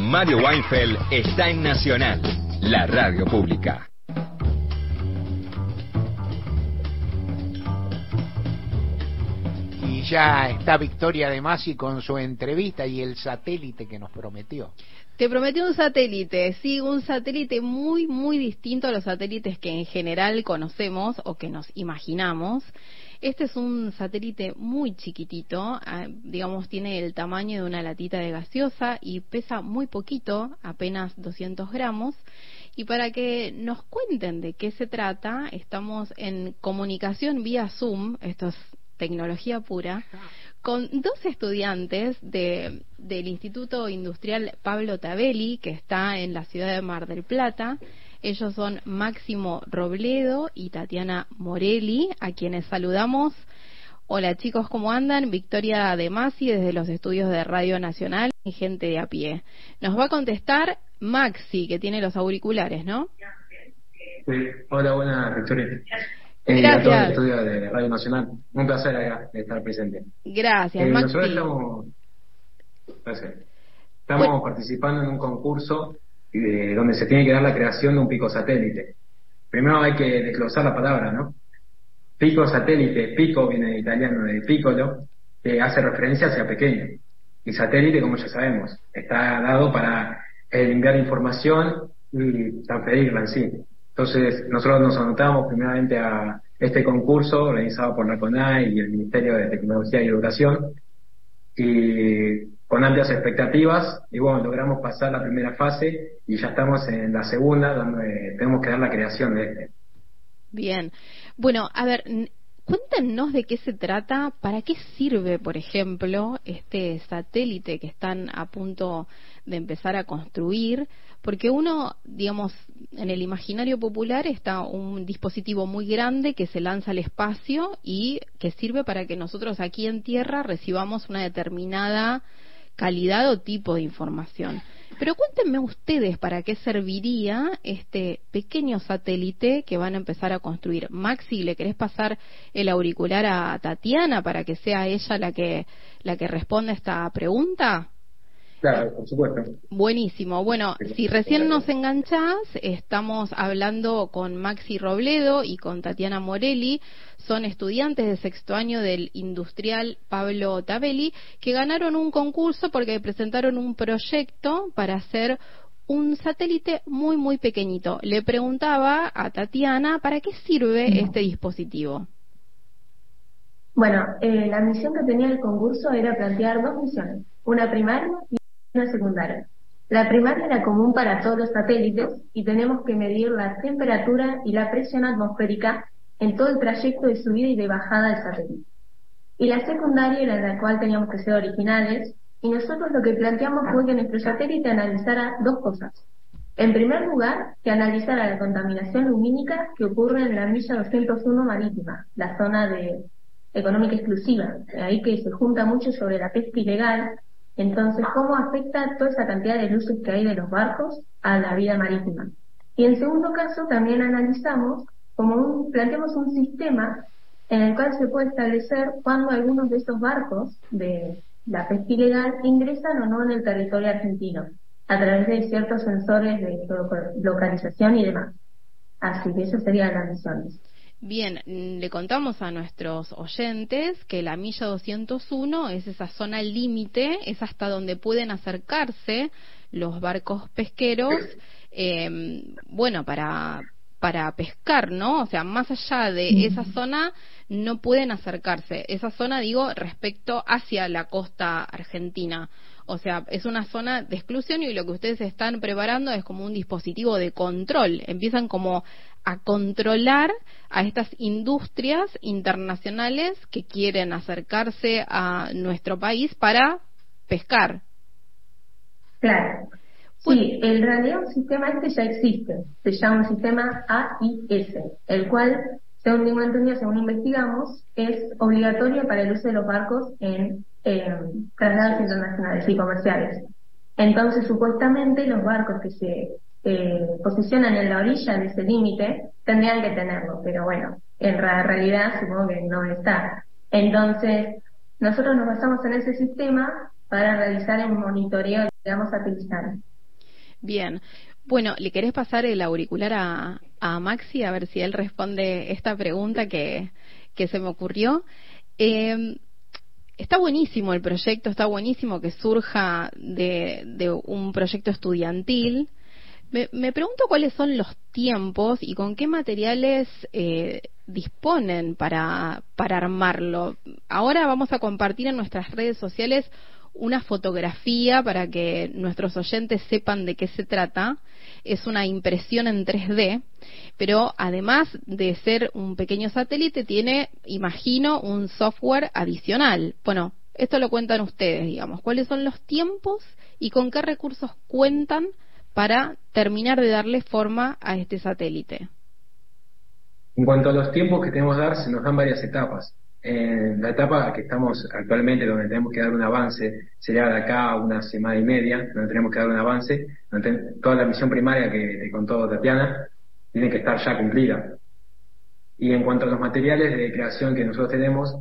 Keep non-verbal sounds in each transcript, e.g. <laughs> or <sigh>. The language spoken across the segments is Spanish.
Mario Weinfeld está en Nacional, la radio pública. Y ya está Victoria de Masi con su entrevista y el satélite que nos prometió. Te prometí un satélite, sí, un satélite muy, muy distinto a los satélites que en general conocemos o que nos imaginamos. Este es un satélite muy chiquitito, ah, digamos, tiene el tamaño de una latita de gaseosa y pesa muy poquito, apenas 200 gramos. Y para que nos cuenten de qué se trata, estamos en comunicación vía Zoom, esto es tecnología pura, con dos estudiantes de, del Instituto Industrial Pablo Tabelli, que está en la ciudad de Mar del Plata. Ellos son Máximo Robledo y Tatiana Morelli, a quienes saludamos. Hola chicos, ¿cómo andan? Victoria de Masi desde los estudios de Radio Nacional y gente de a pie. Nos va a contestar Maxi, que tiene los auriculares, ¿no? Sí. Hola, buenas, Victoria. Eh, Gracias. A todo el estudio de Radio Nacional. Un placer acá estar presente. Gracias, Eh, Maxi. nosotros estamos, gracias. estamos Bueno. participando en un concurso eh, donde se tiene que dar la creación de un pico satélite. Primero hay que desglosar la palabra, ¿no? Pico satélite, pico viene de italiano de piccolo, que hace referencia hacia pequeño. Y satélite, como ya sabemos, está dado para enviar información y transferirla en sí. Entonces, nosotros nos anotamos primeramente a este concurso organizado por la CONAI y el Ministerio de Tecnología y Educación, y con amplias expectativas, y bueno, logramos pasar la primera fase y ya estamos en la segunda, donde tenemos que dar la creación de este. Bien. Bueno, a ver, cuéntenos de qué se trata, para qué sirve, por ejemplo, este satélite que están a punto de empezar a construir, porque uno, digamos, en el imaginario popular está un dispositivo muy grande que se lanza al espacio y que sirve para que nosotros aquí en Tierra recibamos una determinada calidad o tipo de información. Pero cuéntenme ustedes para qué serviría este pequeño satélite que van a empezar a construir. Maxi, ¿le querés pasar el auricular a Tatiana para que sea ella la que la que responda esta pregunta? Claro, por supuesto. Buenísimo. Bueno, si recién nos enganchás, estamos hablando con Maxi Robledo y con Tatiana Morelli. Son estudiantes de sexto año del industrial Pablo Tabelli que ganaron un concurso porque presentaron un proyecto para hacer un satélite muy, muy pequeñito. Le preguntaba a Tatiana para qué sirve este dispositivo. Bueno, eh, la misión que tenía el concurso era plantear dos misiones, una primaria y secundaria. La primaria era común para todos los satélites y tenemos que medir la temperatura y la presión atmosférica en todo el trayecto de subida y de bajada del satélite. Y la secundaria era la cual teníamos que ser originales y nosotros lo que planteamos fue que nuestro satélite analizara dos cosas. En primer lugar, que analizara la contaminación lumínica que ocurre en la milla 201 marítima, la zona de económica exclusiva, ahí que se junta mucho sobre la pesca ilegal. Entonces, ¿cómo afecta toda esa cantidad de luces que hay de los barcos a la vida marítima? Y en segundo caso, también analizamos como un, planteamos un sistema en el cual se puede establecer cuándo algunos de esos barcos de la pesca ilegal ingresan o no en el territorio argentino, a través de ciertos sensores de localización y demás. Así que esas serían las misiones. Bien, mm, le contamos a nuestros oyentes que la milla 201 es esa zona límite, es hasta donde pueden acercarse los barcos pesqueros, eh, bueno, para para pescar, ¿no? O sea, más allá de esa zona no pueden acercarse. Esa zona, digo, respecto hacia la costa argentina. O sea, es una zona de exclusión y lo que ustedes están preparando es como un dispositivo de control. Empiezan como a controlar a estas industrias internacionales que quieren acercarse a nuestro país para pescar. Claro. Sí, en realidad un sistema este ya existe. Se llama un sistema AIS, el cual, según tengo entendido, según investigamos, es obligatorio para el uso de los barcos en eh, internacionales y comerciales. Entonces, supuestamente, los barcos que se eh, posicionan en la orilla de ese límite tendrían que tenerlo, pero bueno, en realidad supongo que no está. Entonces, nosotros nos basamos en ese sistema para realizar el monitoreo digamos, satelitales. Bien. Bueno, ¿le querés pasar el auricular a, a Maxi a ver si él responde esta pregunta que, que se me ocurrió? Eh, está buenísimo el proyecto, está buenísimo que surja de, de un proyecto estudiantil. Me, me, pregunto cuáles son los tiempos y con qué materiales eh, disponen para, para armarlo. Ahora vamos a compartir en nuestras redes sociales una fotografía para que nuestros oyentes sepan de qué se trata. Es una impresión en 3D, pero además de ser un pequeño satélite, tiene, imagino, un software adicional. Bueno, esto lo cuentan ustedes, digamos. ¿Cuáles son los tiempos y con qué recursos cuentan para terminar de darle forma a este satélite? En cuanto a los tiempos que tenemos que dar, se nos dan varias etapas. En la etapa que estamos actualmente, donde tenemos que dar un avance, sería de acá una semana y media, donde tenemos que dar un avance, donde toda la misión primaria que te contó Tatiana tiene que estar ya cumplida. Y en cuanto a los materiales de creación que nosotros tenemos,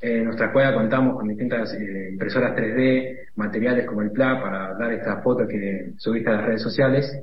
eh, en nuestra escuela contamos con distintas eh, impresoras 3D, materiales como el PLA para dar esta foto que subiste a las redes sociales.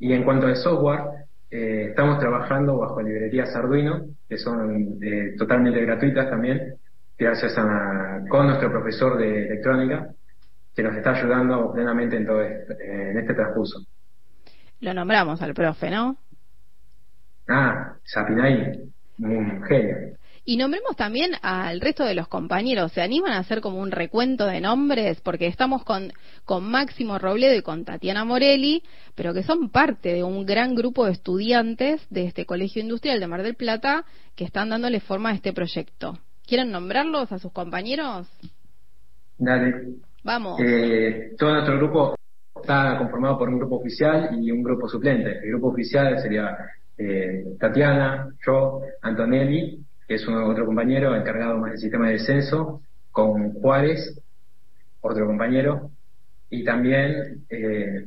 Y en cuanto al software, eh, estamos trabajando bajo librerías Arduino, que son eh, totalmente gratuitas también, gracias a con nuestro profesor de electrónica, que nos está ayudando plenamente en todo este, en este transcurso. Lo nombramos al profe, ¿no? Ah, Sapinay, un genio. Y nombremos también al resto de los compañeros. ¿Se animan a hacer como un recuento de nombres? Porque estamos con, con Máximo Robledo y con Tatiana Morelli, pero que son parte de un gran grupo de estudiantes de este Colegio Industrial de Mar del Plata que están dándole forma a este proyecto. ¿Quieren nombrarlos a sus compañeros? Dale. Vamos. Eh, todo nuestro grupo está conformado por un grupo oficial y un grupo suplente. El grupo oficial sería eh, Tatiana, yo, Antonelli que es otro compañero encargado más del sistema de descenso, con Juárez, otro compañero, y también eh,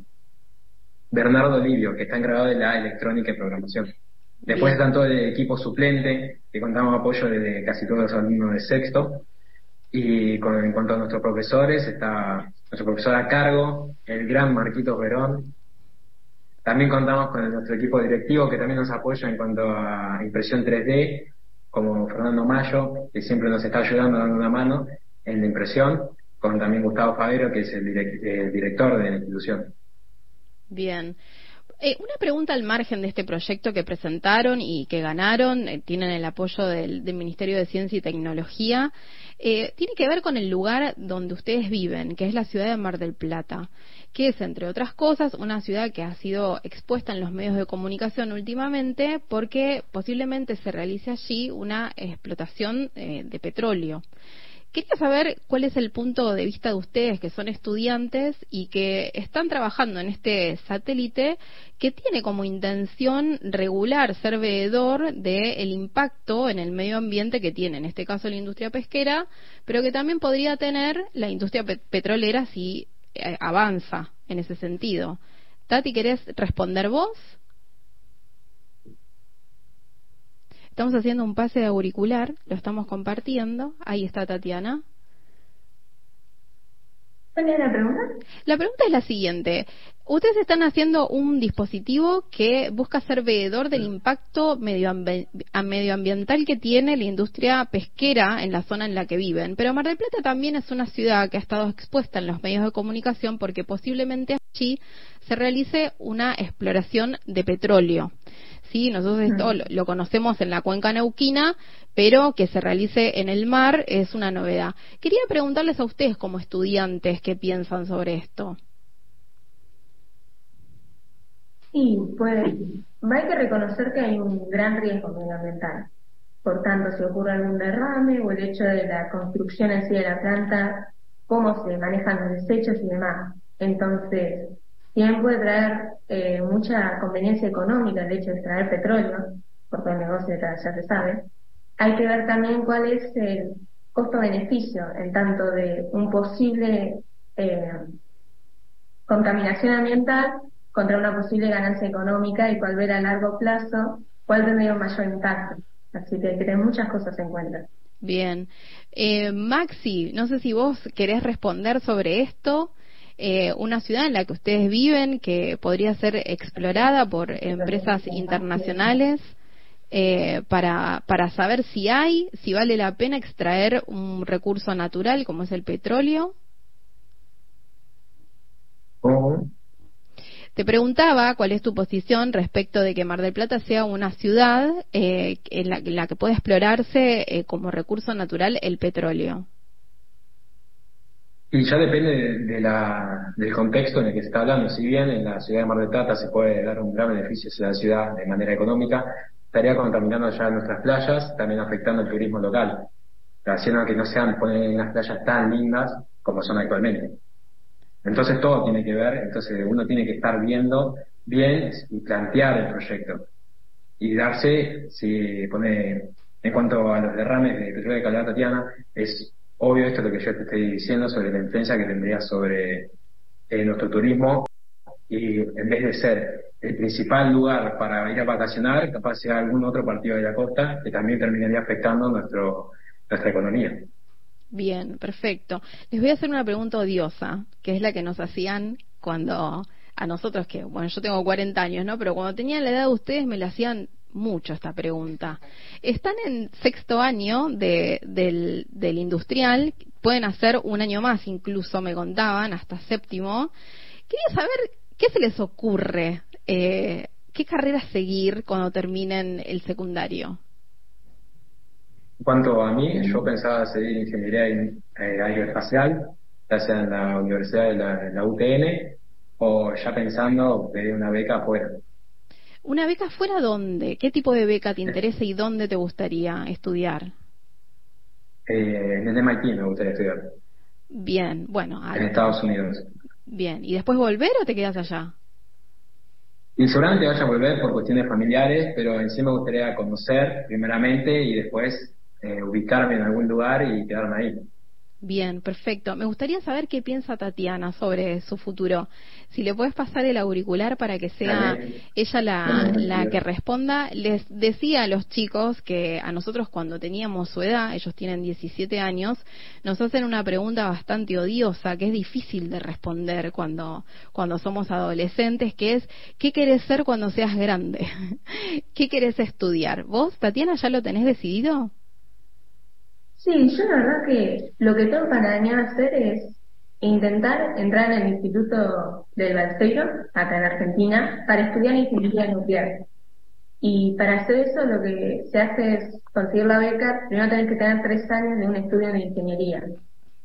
Bernardo Livio, que está encargado de la electrónica y programación. Después están todo el equipo suplente, que contamos apoyo de casi todos los alumnos de sexto. Y con, en cuanto a nuestros profesores, está nuestro profesor a cargo, el gran Marquitos Verón. También contamos con nuestro equipo directivo, que también nos apoya en cuanto a impresión 3D como Fernando Mayo, que siempre nos está ayudando, dando una mano en la impresión, con también Gustavo Favero, que es el, director de la institución. Bien. Eh, una pregunta al margen de este proyecto que presentaron y que ganaron, eh, tienen el apoyo del, Ministerio de Ciencia y Tecnología, eh, tiene que ver con el lugar donde ustedes viven, que es la ciudad de Mar del Plata que es, entre otras cosas, una ciudad que ha sido expuesta en los medios de comunicación últimamente porque posiblemente se realice allí una explotación eh, de petróleo. Quería saber cuál es el punto de vista de ustedes que son estudiantes y que están trabajando en este satélite que tiene como intención regular, ser veedor del impacto en el medio ambiente que tiene, en este caso la industria pesquera, pero que también podría tener la industria petrolera si eh, avanza en ese sentido. Tati, ¿querés responder vos? Estamos haciendo un pase de auricular, lo estamos compartiendo. Ahí está Tatiana. ¿Cuál es la pregunta? La pregunta es la siguiente. Ustedes están haciendo un dispositivo que busca ser veedor del impacto medioambiental que tiene la industria pesquera en la zona en la que viven. Pero Mar del Plata también es una ciudad que ha estado expuesta en los medios de comunicación porque posiblemente allí se realice una exploración de petróleo. Sí, nosotros esto lo, conocemos en la cuenca neuquina, pero que se realice en el mar es una novedad. Quería preguntarles a ustedes como estudiantes qué piensan sobre esto. Sí, pues hay que reconocer que hay un gran riesgo medioambiental. Por tanto, si ocurre algún derrame o el hecho de la construcción en sí de la planta, cómo se manejan los desechos y demás. Entonces, bien puede traer eh, mucha conveniencia económica el hecho de extraer petróleo, porque el negocio ya, se sabe. Hay que ver también cuál es el costo-beneficio en tanto de un posible eh, contaminación ambiental contra una posible ganancia económica y cuál ver a largo plazo cuál tendría un mayor impacto. Así que hay que tener muchas cosas en cuenta. Bien. Eh, Maxi, no sé si vos querés responder sobre esto eh, una ciudad en la que ustedes viven que podría ser explorada por empresas internacionales eh, para, para saber si hay, si vale la pena extraer un recurso natural como es el petróleo? Te preguntaba cuál es tu posición respecto de que Mar del Plata sea una ciudad eh, en, la, que pueda explorarse eh, como recurso natural el petróleo. Y ya depende de, la, del contexto en el que se está hablando. Si bien en la ciudad de Mar del Plata se puede dar un gran beneficio a la ciudad de manera económica, estaría contaminando ya nuestras playas, también afectando el turismo local, haciendo que no sean poner unas playas tan lindas como son actualmente. Entonces todo tiene que ver, entonces uno tiene que estar viendo bien y plantear el proyecto. Y darse, si pone, en cuanto a los derrames de petróleo de calidad Tatiana, es obvio esto lo que yo te estoy diciendo sobre la influencia que tendría sobre eh, nuestro turismo y en vez de ser el principal lugar para ir a vacacionar, capaz sea algún otro partido de la costa que también terminaría afectando nuestro, nuestra economía. Bien, perfecto. Les voy a hacer una pregunta odiosa, que es la que nos hacían cuando a nosotros que, bueno, yo tengo 40 años, ¿no? Pero cuando tenía la edad de ustedes me la hacían mucho esta pregunta. Están en sexto año de, del, del industrial, pueden hacer un año más, incluso me contaban, hasta séptimo. Quería saber qué se les ocurre, eh, qué carrera seguir cuando terminen el secundario. En cuanto a mí, yo pensaba seguir ingeniería en, eh, aeroespacial, ya sea en la Universidad de la, UTN o ya pensando pedir una beca afuera. ¿Una beca fuera dónde? ¿Qué tipo de beca te interesa y dónde te gustaría estudiar? Eh, en el MIT me gustaría estudiar. Bien, bueno. En Estados Unidos. Bien, ¿y después volver o te quedas allá? Y seguramente vaya a volver por cuestiones familiares, pero en sí me gustaría conocer primeramente y después eh, ubicarme en algún lugar y quedarme ahí. Bien, perfecto. Me gustaría saber qué piensa Tatiana sobre su futuro. Si le puedes pasar el auricular para que sea ella la, la, que responda. Les decía a los chicos que a nosotros cuando teníamos su edad, ellos tienen 17 años, nos hacen una pregunta bastante odiosa que es difícil de responder cuando, cuando somos adolescentes, que es ¿qué querés ser cuando seas grande? <laughs> ¿Qué querés estudiar? ¿Vos, Tatiana, ya lo tenés decidido? Sí, yo la verdad que lo que tengo para a hacer es intentar entrar en el Instituto del Balseiro, acá en Argentina, para estudiar ingeniería nuclear. Y para hacer eso lo que se hace es conseguir la beca, primero tenés que tener tres años de un estudio de ingeniería.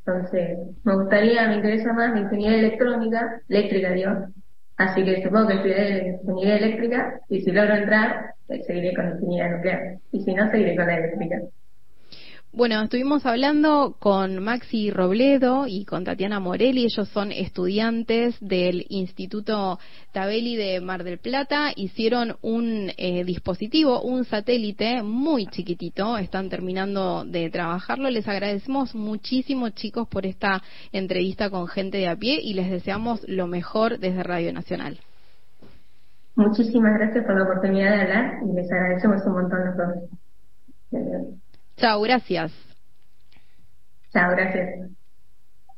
Entonces, me gustaría, me interesa más la ingeniería electrónica, eléctrica dios, así que supongo que estudiaré ingeniería eléctrica y si logro entrar, pues, seguiré con ingeniería nuclear. Y si no, seguiré con la eléctrica. Bueno, estuvimos hablando con Maxi Robledo y con Tatiana Morelli. Ellos son estudiantes del Instituto Tabeli de Mar del Plata. Hicieron un eh, dispositivo, un satélite muy chiquitito. Están terminando de trabajarlo. Les agradecemos muchísimo, chicos, por esta entrevista con gente de a pie y les deseamos lo mejor desde Radio Nacional. Muchísimas gracias por la oportunidad de hablar y les agradecemos un montón todos. Chao, gracias. Chao, gracias.